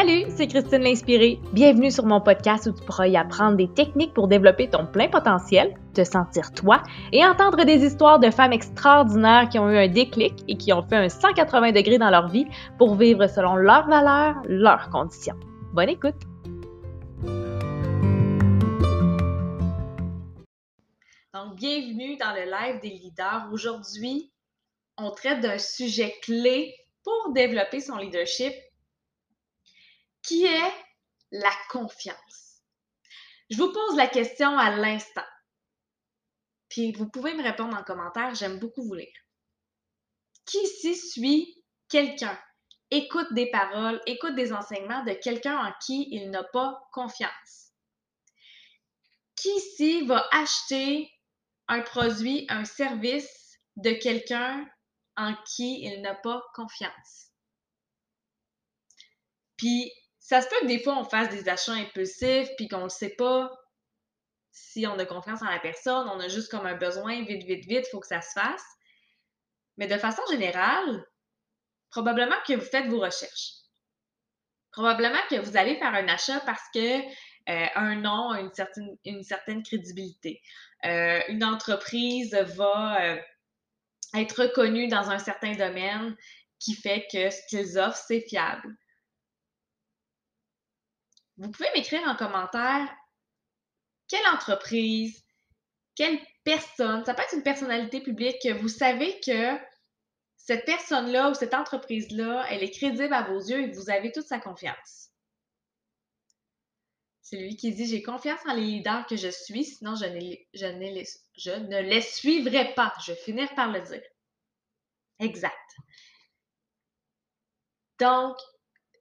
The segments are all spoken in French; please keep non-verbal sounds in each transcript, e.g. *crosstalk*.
Salut, c'est Christine l'Inspirée. Bienvenue sur mon podcast où tu pourras y apprendre des techniques pour développer ton plein potentiel, te sentir toi et entendre des histoires de femmes extraordinaires qui ont eu un déclic et qui ont fait un 180 degrés dans leur vie pour vivre selon leurs valeurs, leurs conditions. Bonne écoute! Donc, bienvenue dans le live des leaders. Aujourd'hui, on traite d'un sujet clé pour développer son leadership qui est la confiance? Je vous pose la question à l'instant. Puis vous pouvez me répondre en commentaire, j'aime beaucoup vous lire. Qui ici suit quelqu'un, écoute des paroles, écoute des enseignements de quelqu'un en qui il n'a pas confiance? Qui ici va acheter un produit, un service de quelqu'un en qui il n'a pas confiance? Puis ça se peut que des fois, on fasse des achats impulsifs, puis qu'on ne sait pas si on a confiance en la personne, on a juste comme un besoin, vite, vite, vite, il faut que ça se fasse. Mais de façon générale, probablement que vous faites vos recherches. Probablement que vous allez faire un achat parce que euh, un nom a une certaine, crédibilité. Euh, une entreprise va euh, être reconnue dans un certain domaine qui fait que ce qu'ils offrent, c'est fiable. Vous pouvez m'écrire en commentaire quelle entreprise, quelle personne, ça peut être une personnalité publique que vous savez que cette personne-là ou cette entreprise-là, elle est crédible à vos yeux et vous avez toute sa confiance. C'est lui qui dit J'ai confiance en les leaders que je suis, sinon je ne, je ne, les, suivrai pas. Je vais par le dire. Exact. Donc,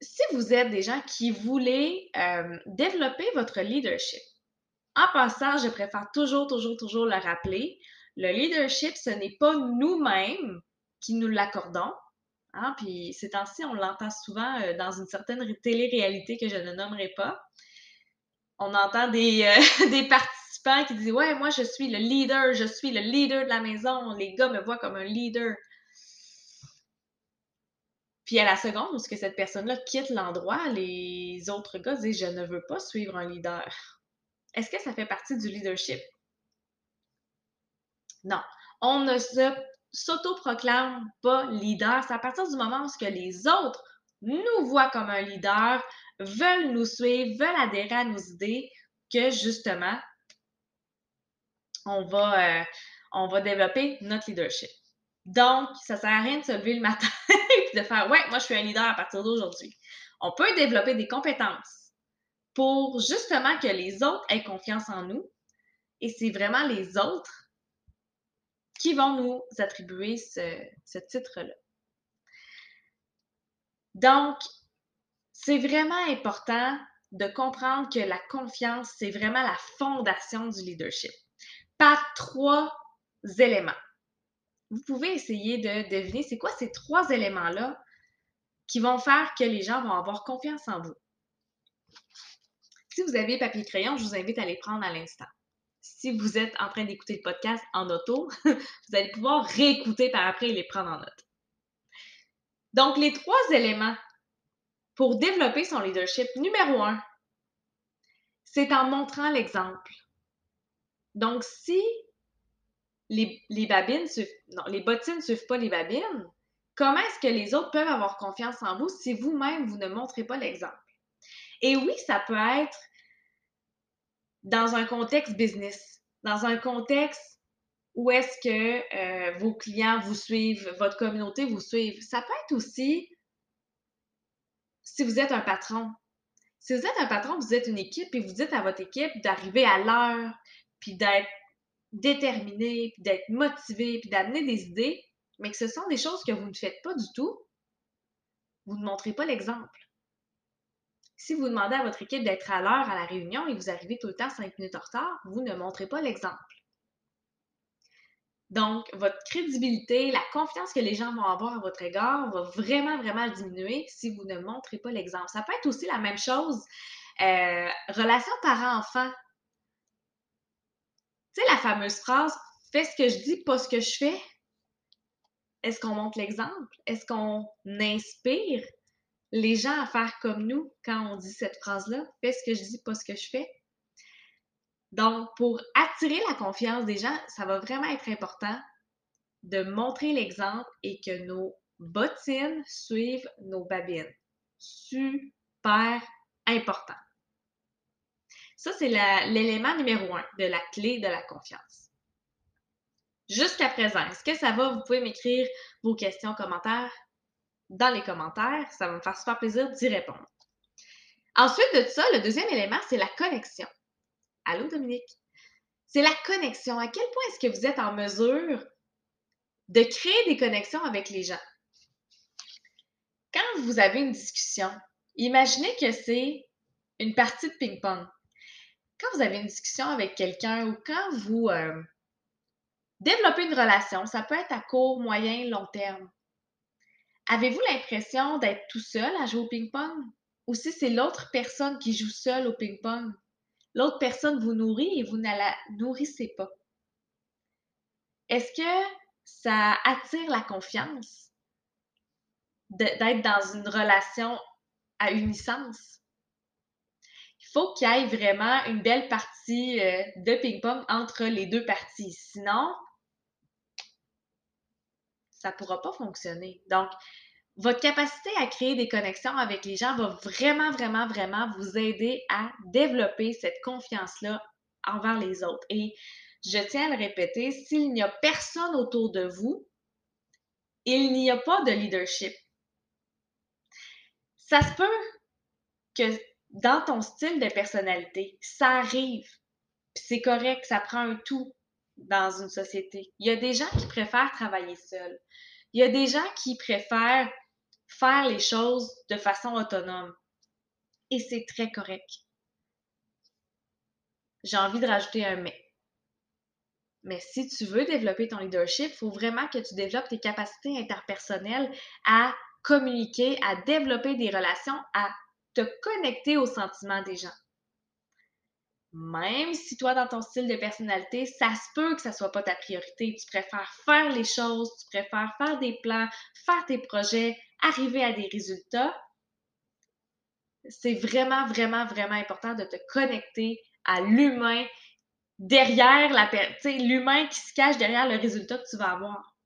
si vous êtes des gens qui voulaient euh, développer votre leadership, en passant, je préfère toujours, toujours, toujours le rappeler, le leadership, ce n'est pas nous-mêmes qui nous l'accordons. Hein, puis ces temps-ci, on l'entend souvent euh, dans une certaine télé-réalité que je ne nommerai pas. On entend des, euh, *laughs* des participants qui disent Ouais, moi je suis le leader, je suis le leader de la maison, les gars me voient comme un leader. Puis à la seconde où ce que cette personne-là quitte l'endroit, les autres gars disent Je ne veux pas suivre un leader. Est-ce que ça fait partie du leadership? Non. On ne se s'auto-proclame pas leader. C'est à partir du moment où ce que les autres nous voient comme un leader, veulent nous suivre, veulent adhérer à nos idées, que justement, on va, euh, on va développer notre leadership. Donc, ça ne sert à rien de se lever le matin de faire Ouais, moi, je suis un leader à partir d'aujourd'hui. On peut développer des compétences pour justement que les autres aient confiance en nous. Et c'est vraiment les autres qui vont nous attribuer ce, titre-là. Donc, c'est vraiment important de comprendre que la confiance, c'est vraiment la fondation du leadership. Par trois éléments vous pouvez essayer de deviner c'est quoi ces trois éléments-là qui vont faire que les gens vont avoir confiance en vous. Si vous avez papier crayon, je vous invite à les prendre à l'instant. Si vous êtes en train d'écouter le podcast en auto, *laughs* vous allez pouvoir réécouter par après et les prendre en note. Donc, les trois éléments pour développer son leadership, numéro un, c'est en montrant l'exemple. Donc, si les, babines suivent, non, les bottines ne suivent pas les babines, comment est-ce que les autres peuvent avoir confiance en vous si vous-même, vous ne montrez pas l'exemple? Et oui, ça peut être dans un contexte business, dans un contexte où est-ce que euh, vos clients vous suivent, votre communauté vous suivent. Ça peut être aussi si vous êtes un patron. Si vous êtes un patron, vous êtes une équipe et vous dites à votre équipe d'arriver à l'heure, puis d'être déterminé, puis d'être motivé, puis d'amener des idées, mais que ce sont des choses que vous ne faites pas du tout, vous ne montrez pas l'exemple. Si vous demandez à votre équipe d'être à l'heure à la réunion et vous arrivez tout le temps cinq minutes en retard, vous ne montrez pas l'exemple. Donc, votre crédibilité, la confiance que les gens vont avoir à votre égard va vraiment, vraiment diminuer si vous ne montrez pas l'exemple. Ça peut être aussi la même chose, euh, relation parent-enfant. Tu la fameuse phrase Fais ce que je dis, pas ce que je fais. Est-ce qu'on montre l'exemple? Est-ce qu'on inspire? les gens à faire comme nous quand on dit cette phrase-là? Fais ce que je dis, pas ce que je fais. Donc, pour attirer la confiance des gens, ça va vraiment être important de montrer l'exemple et que nos bottines suivent nos babines. Super important. Ça, c'est l'élément numéro un de la clé de la confiance. Jusqu'à présent, est-ce que ça va? Vous pouvez m'écrire vos questions, commentaires dans les commentaires. Ça va me faire super plaisir d'y répondre. Ensuite de ça, le deuxième élément, c'est la connexion. Allô, Dominique? C'est la connexion. À quel point est-ce que vous êtes en mesure de créer des connexions avec les gens? Quand vous avez une discussion, imaginez que c'est une partie de ping-pong. Quand vous avez une discussion avec quelqu'un ou quand vous euh, développez une relation, ça peut être à court, moyen, long terme. Avez-vous l'impression d'être tout seul à jouer au ping-pong? Ou si c'est l'autre personne qui joue seule au ping-pong? L'autre personne vous nourrit et vous ne la nourrissez pas? Est-ce que ça attire la confiance d'être dans une relation à unisance? Faut qu'il y ait vraiment une belle partie euh, de ping-pong entre les deux parties. Sinon, ça ne pourra pas fonctionner. Donc, votre capacité à créer des connexions avec les gens va vraiment, vraiment, vraiment vous aider à développer cette confiance-là envers les autres. Et je tiens à le répéter, s'il n'y a personne autour de vous, il n'y a pas de leadership. Ça se peut que dans ton style de personnalité, ça arrive, c'est correct, ça prend un tout dans une société. Il y a des gens qui préfèrent travailler seuls. Il y a des gens qui préfèrent faire les choses de façon autonome. Et c'est très correct. J'ai envie de rajouter un mais. Mais si tu veux développer ton leadership, il faut vraiment que tu développes tes capacités interpersonnelles à communiquer, à développer des relations, à te connecter aux sentiments des gens. Même si toi, dans ton style de personnalité, ça se peut que ça soit pas ta priorité. Tu préfères faire les choses, tu préfères faire des plans, faire tes projets, arriver à des résultats. C'est vraiment, vraiment, vraiment important de te connecter à l'humain derrière la l'humain qui se cache derrière le résultat que tu vas avoir.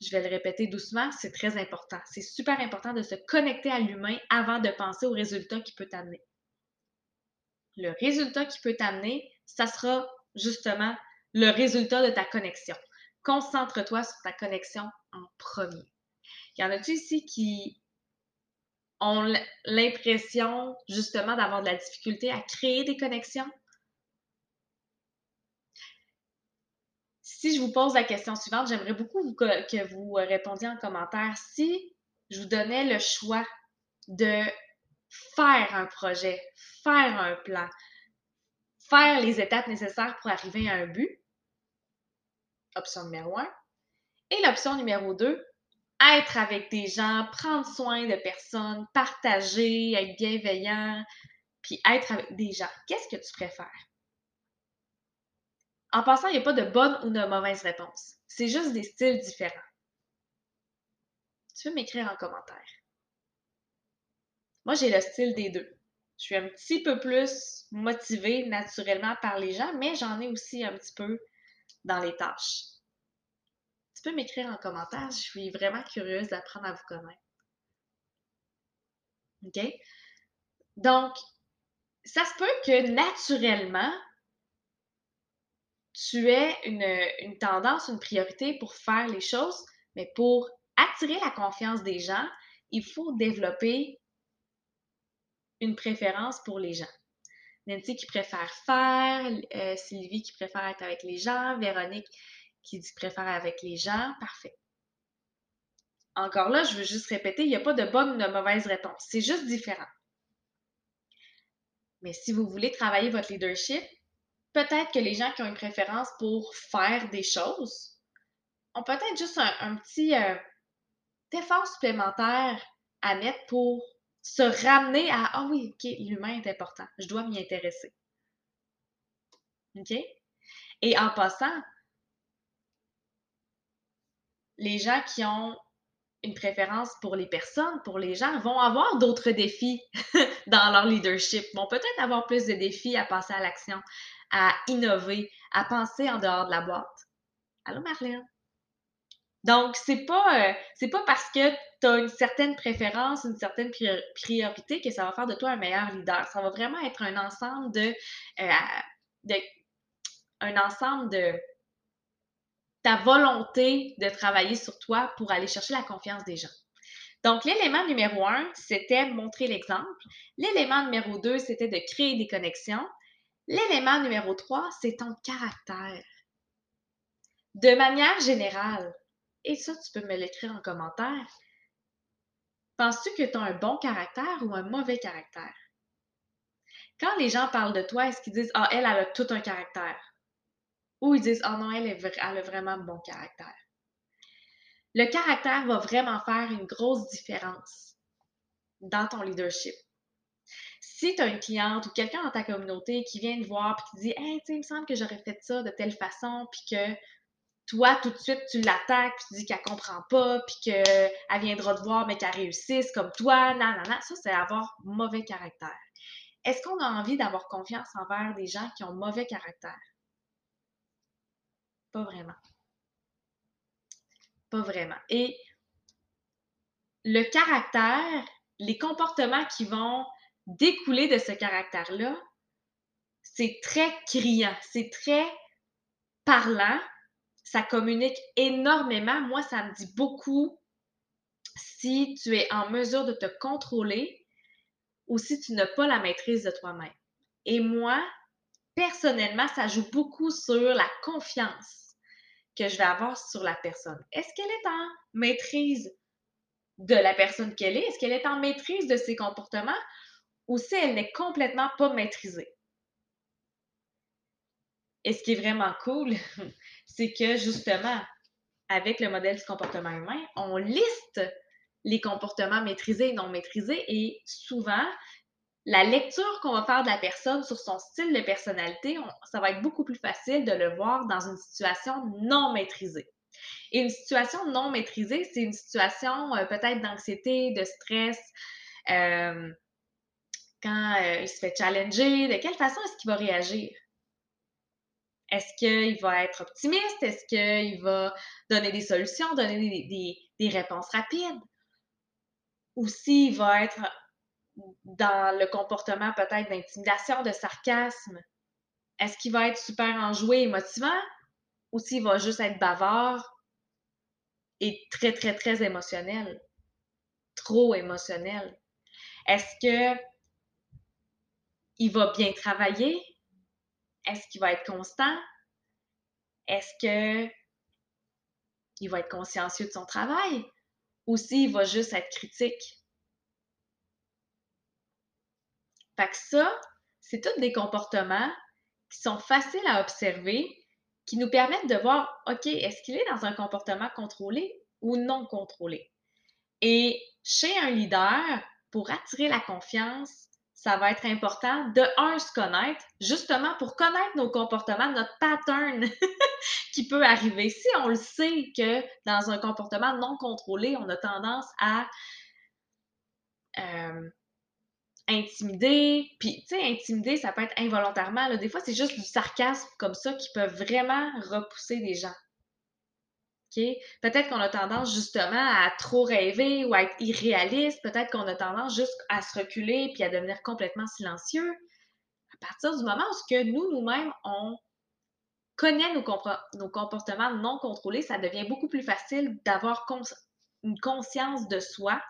Je vais le répéter doucement, c'est très important. C'est super important de se connecter à l'humain avant de penser au résultat qui peut t'amener. Le résultat qui peut t'amener, ça sera justement le résultat de ta connexion. Concentre-toi sur ta connexion en premier. Y en a-tu ici qui ont l'impression justement d'avoir de la difficulté à créer des connexions? Si je vous pose la question suivante, j'aimerais beaucoup que vous répondiez en commentaire. Si je vous donnais le choix de faire un projet, faire un plan, faire les étapes nécessaires pour arriver à un but, option numéro un. Et l'option numéro deux, être avec des gens, prendre soin de personnes, partager, être bienveillant, puis être avec des gens. Qu'est-ce que tu préfères? En passant, il n'y a pas de bonne ou de mauvaise réponse. C'est juste des styles différents. Tu peux m'écrire en commentaire. Moi, j'ai le style des deux. Je suis un petit peu plus motivée naturellement par les gens, mais j'en ai aussi un petit peu dans les tâches tu peux m'écrire en commentaire. Je suis vraiment curieuse d'apprendre à vous connaître. OK? Donc, ça se peut que naturellement, tu aies une, tendance, une priorité pour faire les choses, mais pour attirer la confiance des gens, il faut développer une préférence pour les gens. Nancy qui préfère faire, euh, Sylvie qui préfère être avec les gens, Véronique qui dit préfère avec les gens, parfait. Encore là, je veux juste répéter, il n'y a pas de bonne ou de mauvaise réponse. C'est juste différent. Mais si vous voulez travailler votre leadership, peut-être que les gens qui ont une préférence pour faire des choses ont peut-être juste un, petit euh, effort supplémentaire à mettre pour se ramener à Ah oui, ok, l'humain est important, je dois m'y intéresser. OK? Et en passant, les gens qui ont une préférence pour les personnes, pour les gens, vont avoir d'autres défis *laughs* dans leur leadership, vont peut-être avoir plus de défis à passer à l'action, à innover, à penser en dehors de la boîte. Allô, Marlène? Donc, c'est pas, euh, pas parce que tu as une certaine préférence, une certaine priorité que ça va faire de toi un meilleur leader. Ça va vraiment être un ensemble euh, de un ensemble de ta volonté de travailler sur toi pour aller chercher la confiance des gens. Donc, l'élément numéro un, c'était montrer l'exemple. L'élément numéro deux, c'était de créer des connexions. L'élément numéro trois, c'est ton caractère. De manière générale, et ça, tu peux me l'écrire en commentaire, penses-tu que tu as un bon caractère ou un mauvais caractère? Quand les gens parlent de toi, est-ce qu'ils disent Ah, elle, elle a tout un caractère? Ou ils disent Oh non, elle, elle a vraiment bon caractère? Le caractère va vraiment faire une grosse différence dans ton leadership. Si tu as une cliente ou quelqu'un dans ta communauté qui vient te voir et qui dit Hey, tu il me semble que j'aurais fait ça de telle façon, puis que toi, tout de suite, tu l'attaques, puis tu dis qu'elle comprend pas, puis qu'elle viendra te voir, mais qu'elle réussisse comme toi, non, non, non. Ça, c'est avoir mauvais caractère. Est-ce qu'on a envie d'avoir confiance envers des gens qui ont mauvais caractère? Pas vraiment. Pas vraiment. Et le caractère, les comportements qui vont découler de ce caractère-là, c'est très criant, c'est très parlant, ça communique énormément. Moi, ça me dit beaucoup si tu es en mesure de te contrôler ou si tu n'as pas la maîtrise de toi-même. Et moi, personnellement, ça joue beaucoup sur la confiance que je vais avoir sur la personne. Est-ce qu'elle est en maîtrise de la personne qu'elle est? Est-ce qu'elle est en maîtrise de ses comportements? Ou si elle n'est complètement pas maîtrisée? Et ce qui est vraiment cool, *laughs* c'est que justement, avec le modèle du comportement humain, on liste les comportements maîtrisés et non maîtrisés et souvent, la lecture qu'on va faire de la personne sur son style de personnalité, ça va être beaucoup plus facile de le voir dans une situation non maîtrisée. Et une situation non maîtrisée, c'est une situation euh, peut-être d'anxiété, de stress, euh, quand euh, il se fait challenger, de quelle façon est-ce qu'il va réagir? Est-ce qu'il va être optimiste? Est-ce qu'il va donner des solutions, donner des, réponses rapides? Ou s'il va être dans le comportement peut-être d'intimidation, de sarcasme? Est-ce qu'il va être super enjoué et motivant? Ou s'il va juste être bavard et très, très, très émotionnel? Trop émotionnel? Est-ce que il va bien travailler? Est-ce qu'il va être constant? Est-ce que il va être consciencieux de son travail? Ou s'il va juste être critique? Fait que ça, c'est tous des comportements qui sont faciles à observer, qui nous permettent de voir, OK, est-ce qu'il est dans un comportement contrôlé ou non contrôlé? Et chez un leader, pour attirer la confiance, ça va être important de, un, se connaître, justement pour connaître nos comportements, notre pattern *laughs* qui peut arriver. Si on le sait que dans un comportement non contrôlé, on a tendance à euh, intimider, puis tu sais, intimider, ça peut être involontairement. Des fois, c'est juste du sarcasme comme ça qui peut vraiment repousser des gens. Peut-être qu'on a tendance justement à trop rêver ou à être irréaliste. Peut-être qu'on a tendance juste à se reculer puis à devenir complètement silencieux. À partir du moment où que nous, nous-mêmes, on connaît nos, nos, comportements non contrôlés, ça devient beaucoup plus facile d'avoir une conscience de soi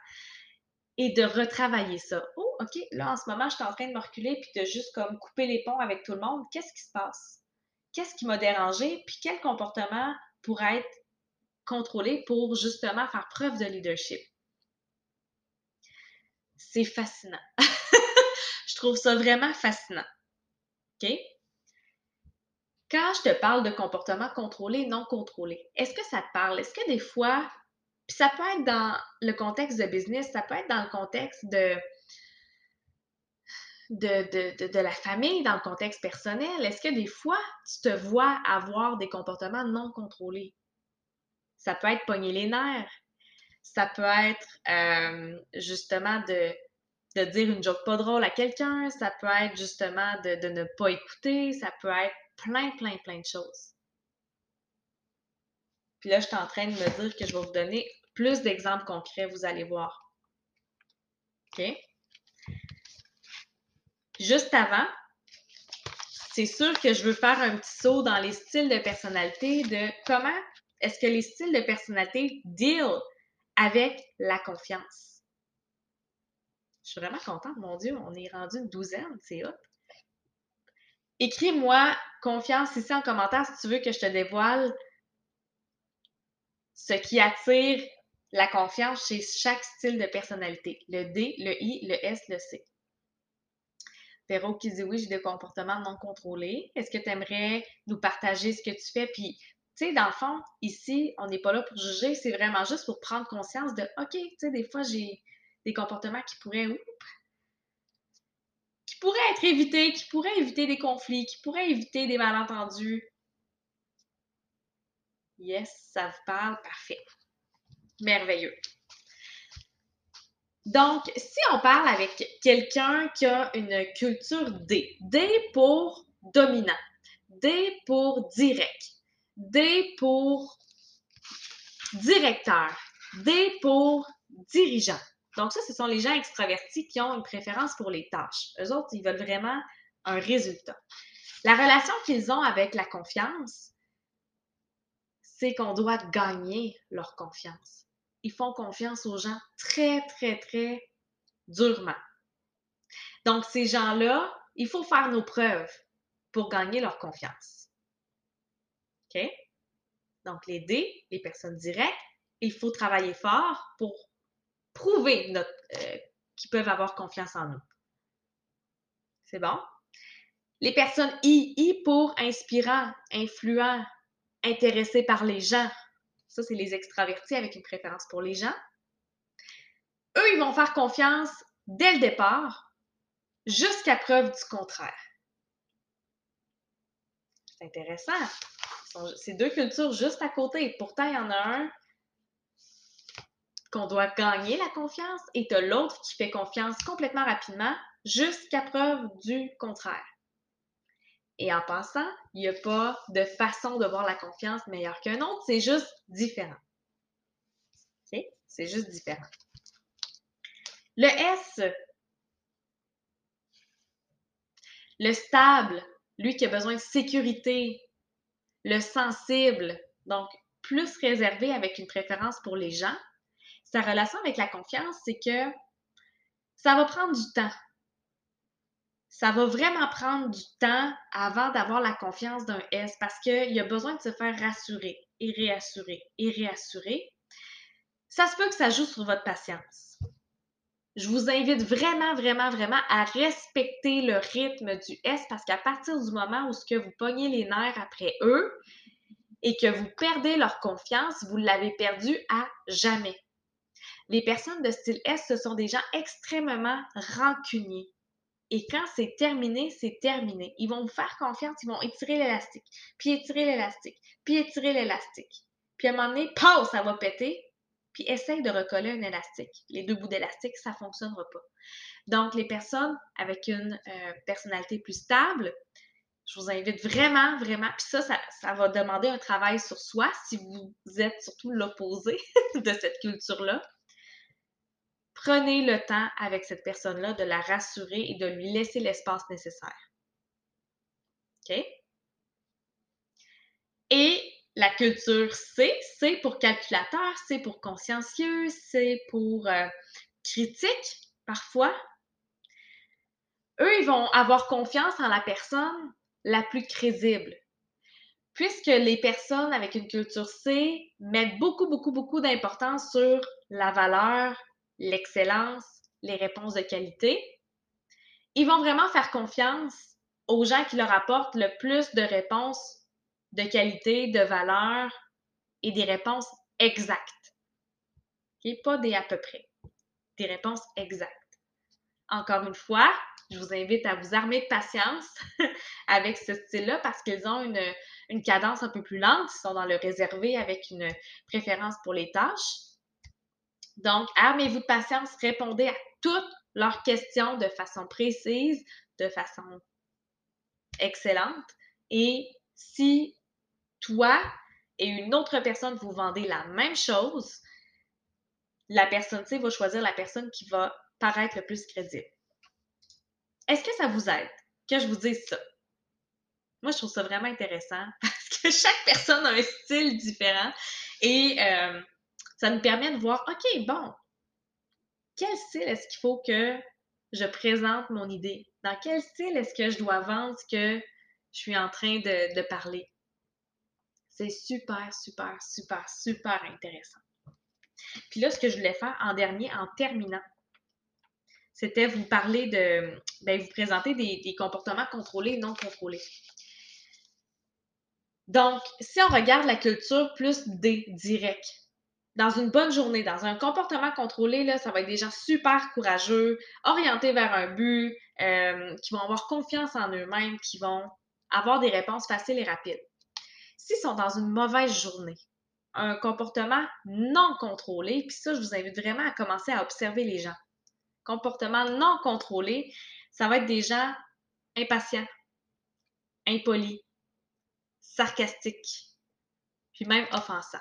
et de retravailler ça. Oh, OK, là, en ce moment, je suis en train de me reculer puis de juste comme couper les ponts avec tout le monde. Qu'est-ce qui se passe? Qu'est-ce qui m'a dérangé? Puis quel comportement pourrait être contrôler pour justement faire preuve de leadership. C'est fascinant. *laughs* je trouve ça vraiment fascinant. OK? Quand je te parle de comportement contrôlé, non contrôlé, est-ce que ça te parle? Est-ce que des fois, puis ça peut être dans le contexte de business, ça peut être dans le contexte de, la famille, dans le contexte personnel, est-ce que des fois, tu te vois avoir des comportements non contrôlés? Ça peut être pogner les nerfs. Ça peut être euh, justement de, de dire une joke pas drôle à quelqu'un. Ça peut être justement de, de ne pas écouter. Ça peut être plein, plein, plein de choses. Puis là, je suis en train de me dire que je vais vous donner plus d'exemples concrets, vous allez voir. OK? Juste avant, c'est sûr que je veux faire un petit saut dans les styles de personnalité de comment est-ce que les styles de personnalité deal avec la confiance? Je suis vraiment contente, mon Dieu, on est rendu une douzaine, c'est hot. Écris-moi confiance ici en commentaire si tu veux que je te dévoile ce qui attire la confiance chez chaque style de personnalité. Le D, le I, le S, le C. Véro qui dit oui, j'ai des comportements non contrôlés. Est-ce que tu aimerais nous partager ce que tu fais? Puis, tu sais, dans le fond, ici, on n'est pas là pour juger, c'est vraiment juste pour prendre conscience de OK, tu sais, des fois, j'ai des comportements qui pourraient, qui pourraient être évités, qui pourraient éviter des conflits, qui pourraient éviter des malentendus. Yes, ça vous parle, parfait. Merveilleux. Donc, si on parle avec quelqu'un qui a une culture D, D pour dominant, D pour direct, D pour directeur, D pour dirigeant. Donc, ça, ce sont les gens extravertis qui ont une préférence pour les tâches. Eux autres, ils veulent vraiment un résultat. La relation qu'ils ont avec la confiance, c'est qu'on doit gagner leur confiance. Ils font confiance aux gens très, très, très durement. Donc, ces gens-là, il faut faire nos preuves pour gagner leur confiance. OK? Donc, les D, les personnes directes, il faut travailler fort pour prouver euh, qu'ils peuvent avoir confiance en nous. C'est bon? Les personnes I, I pour inspirant, influent, intéressés par les gens. Ça, c'est les extravertis avec une préférence pour les gens. Eux, ils vont faire confiance dès le départ, jusqu'à preuve du contraire. C'est intéressant. C'est deux cultures juste à côté. Pourtant, il y en a un qu'on doit gagner la confiance et de l'autre qui fait confiance complètement rapidement jusqu'à preuve du contraire. Et en passant, il n'y a pas de façon de voir la confiance meilleure qu'un autre, c'est juste différent. C'est juste différent. Le S, le stable, lui qui a besoin de sécurité, le sensible, donc plus réservé avec une préférence pour les gens. Sa relation avec la confiance, c'est que ça va prendre du temps ça va vraiment prendre du temps avant d'avoir la confiance d'un S parce qu'il a besoin de se faire rassurer et réassurer et réassurer. Ça se peut que ça joue sur votre patience. Je vous invite vraiment, vraiment, vraiment à respecter le rythme du S parce qu'à partir du moment où ce que vous pognez les nerfs après eux et que vous perdez leur confiance, vous l'avez perdu à jamais. Les personnes de style S, ce sont des gens extrêmement rancuniers et quand c'est terminé, c'est terminé. Ils vont vous faire confiance, ils vont étirer l'élastique, puis étirer l'élastique, puis étirer l'élastique. Puis à un moment donné, paf, ça va péter, puis essaye de recoller un élastique. Les deux bouts d'élastique, ça ne fonctionnera pas. Donc, les personnes avec une euh, personnalité plus stable, je vous invite vraiment, vraiment, puis ça, ça, ça, va demander un travail sur soi si vous êtes surtout l'opposé *laughs* de cette culture-là prenez le temps avec cette personne-là de la rassurer et de lui laisser l'espace nécessaire. OK? Et la culture C, c'est pour calculateur, c'est pour consciencieux, c'est pour euh, critique parfois. Eux, ils vont avoir confiance en la personne la plus crédible. Puisque les personnes avec une culture C mettent beaucoup, beaucoup, beaucoup d'importance sur la valeur, l'excellence, les réponses de qualité. Ils vont vraiment faire confiance aux gens qui leur apportent le plus de réponses de qualité, de valeur et des réponses exactes. Pas des à peu près, des réponses exactes. Encore une fois, je vous invite à vous armer de patience *laughs* avec ce style-là parce qu'ils ont une, une cadence un peu plus lente, ils sont dans le réservé avec une préférence pour les tâches. Donc, armez-vous de patience, répondez à toutes leurs questions de façon précise, de façon excellente. Et si toi et une autre personne vous vendez la même chose, la personne, sais, va choisir la personne qui va paraître le plus crédible. Est-ce que ça vous aide que je vous dise ça? Moi, je trouve ça vraiment intéressant *laughs* parce que chaque personne a un style différent et euh, ça nous permet de voir, OK, bon, quel style est-ce qu'il faut que je présente mon idée? Dans quel style est-ce que je dois vendre ce que je suis en train de, parler? C'est super, super, super, super intéressant. Puis là, ce que je voulais faire en dernier, en terminant, c'était vous parler de, ben, vous présenter des, comportements contrôlés et non contrôlés. Donc, si on regarde la culture plus des directs, dans une bonne journée, dans un comportement contrôlé, là, ça va être des gens super courageux, orientés vers un but, euh, qui vont avoir confiance en eux-mêmes, qui vont avoir des réponses faciles et rapides. S'ils sont dans une mauvaise journée, un comportement non contrôlé, puis ça, je vous invite vraiment à commencer à observer les gens. Comportement non contrôlé, ça va être des gens impatients, impolis, sarcastiques, puis même offensants.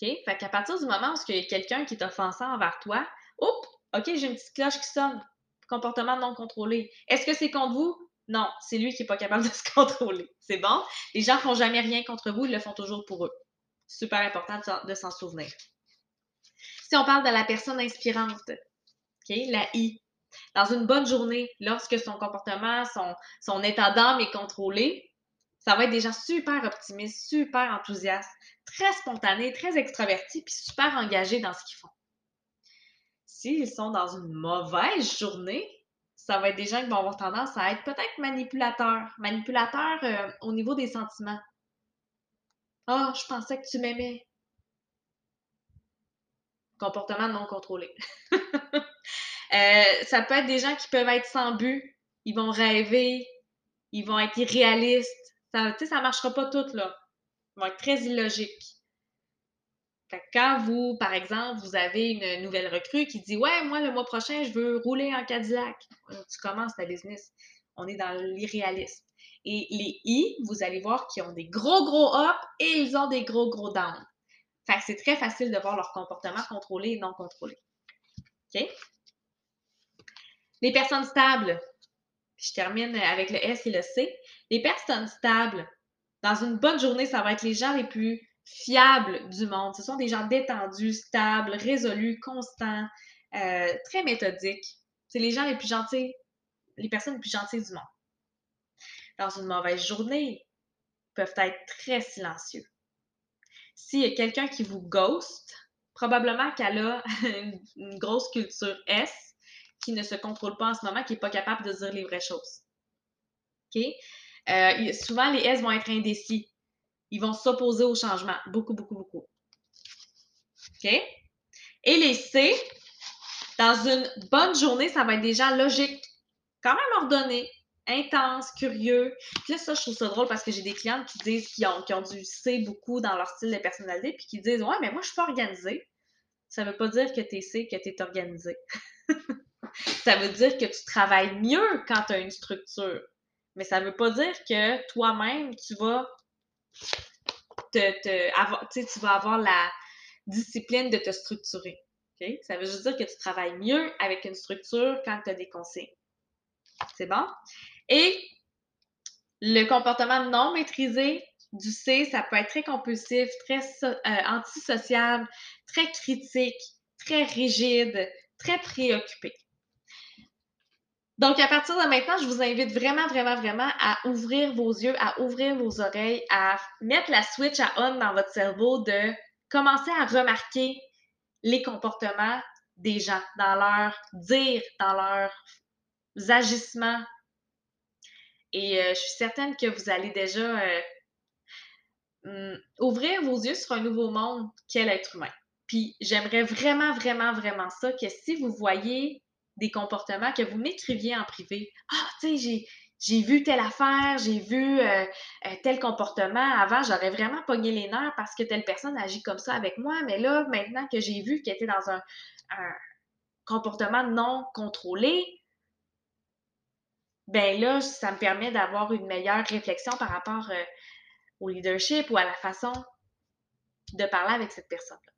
Fait qu'à partir du moment où il y a quelqu'un qui est offensant envers toi, oups, OK, j'ai une petite cloche qui sonne. Comportement non contrôlé. Est-ce que c'est contre vous? Non, c'est lui qui n'est pas capable de se *laughs* contrôler. C'est bon? Les gens ne font jamais rien contre vous, ils le font toujours pour eux. Super important de s'en souvenir. Si on parle de la personne inspirante, OK, la I. Dans une bonne journée, lorsque son comportement, son, son état d'âme est contrôlé, ça va être des gens super optimistes, super enthousiastes, très spontanés, très extravertis, puis super engagés dans ce qu'ils font. S'ils sont dans une mauvaise journée, ça va être des gens qui vont avoir tendance à être peut-être manipulateurs. Manipulateurs euh, au niveau des sentiments. Ah, je pensais que tu m'aimais. Comportement non contrôlé. *laughs* Euh, ça peut être des gens qui peuvent être sans but. Ils vont rêver. Ils vont être irréalistes ça, ça ne marchera pas tout, là. Ça va être très illogique. Quand vous, par exemple, vous avez une nouvelle recrue qui dit Ouais, moi, le mois prochain, je veux rouler en Cadillac. Tu commences ta business. On est dans l'irréalisme. Et les I, vous allez voir qu'ils ont des gros, gros up et ils ont des gros, gros down. Fait que c'est très facile de voir leur comportement contrôlé et non contrôlé. Les personnes stables, je termine avec le S et le C. Les personnes stables, dans une bonne journée, ça va être les gens les plus fiables du monde. Ce sont des gens détendus, stables, résolus, constants, euh, très méthodiques. C'est les gens les plus gentils, les personnes les plus gentilles du monde. Dans une mauvaise journée, ils peuvent être très silencieux. S'il y a quelqu'un qui vous ghost, probablement qu'elle a *laughs* une grosse culture S, qui ne se contrôle pas en ce moment, qui n'est pas capable de dire les vraies choses. Euh, souvent, les S vont être indécis. Ils vont s'opposer au changement. Beaucoup, beaucoup, beaucoup. OK? Et les C, dans une bonne journée, ça va être des gens logiques, quand même ordonnés, intenses, curieux. Puis là, ça, je trouve ça drôle parce que j'ai des clientes qui disent qu'ils ont, ont, du C beaucoup dans leur style de personnalité, puis qui disent Ouais, mais moi, je suis pas organisée. Ça ne veut pas dire que tu es C, que tu es organisé. *laughs* ça veut dire que tu travailles mieux quand tu as une structure. Mais ça ne veut pas dire que toi-même, tu vas tu vas avoir la discipline de te structurer. Ça veut juste dire que tu travailles mieux avec une structure quand tu as des consignes. C'est bon? Et le comportement non maîtrisé du C, ça peut être très compulsif, très euh, antisocial, très critique, très rigide, très préoccupé. Donc, à partir de maintenant, je vous invite vraiment, vraiment, vraiment à ouvrir vos yeux, à ouvrir vos oreilles, à mettre la switch à on dans votre cerveau, de commencer à remarquer les comportements des gens dans leur dire, dans leurs agissements. Et euh, je suis certaine que vous allez déjà euh, hum, ouvrir vos yeux sur un nouveau monde qu'est l'être humain. Puis j'aimerais vraiment, vraiment, vraiment ça, que si vous voyez des comportements, que vous m'écriviez en privé. Ah, tu sais, j'ai vu telle affaire, j'ai vu euh, euh, tel comportement. Avant, j'aurais vraiment pogné les nerfs parce que telle personne agit comme ça avec moi. Mais là, maintenant que j'ai vu qu'elle était dans un, comportement non contrôlé, ben là, ça me permet d'avoir une meilleure réflexion par rapport euh, au leadership ou à la façon de parler avec cette personne-là.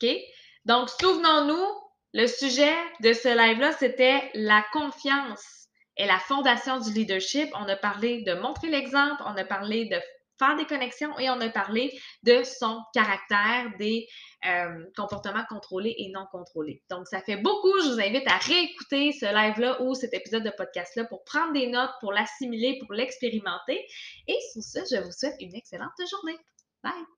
OK? Donc, souvenons-nous, le sujet de ce live-là, c'était la confiance est la fondation du leadership. On a parlé de montrer l'exemple, on a parlé de faire des connexions et on a parlé de son caractère, des euh, comportements contrôlés et non contrôlés. Donc, ça fait beaucoup. Je vous invite à réécouter ce live-là ou cet épisode de podcast-là pour prendre des notes, pour l'assimiler, pour l'expérimenter. Et sur ce, je vous souhaite une excellente journée. Bye!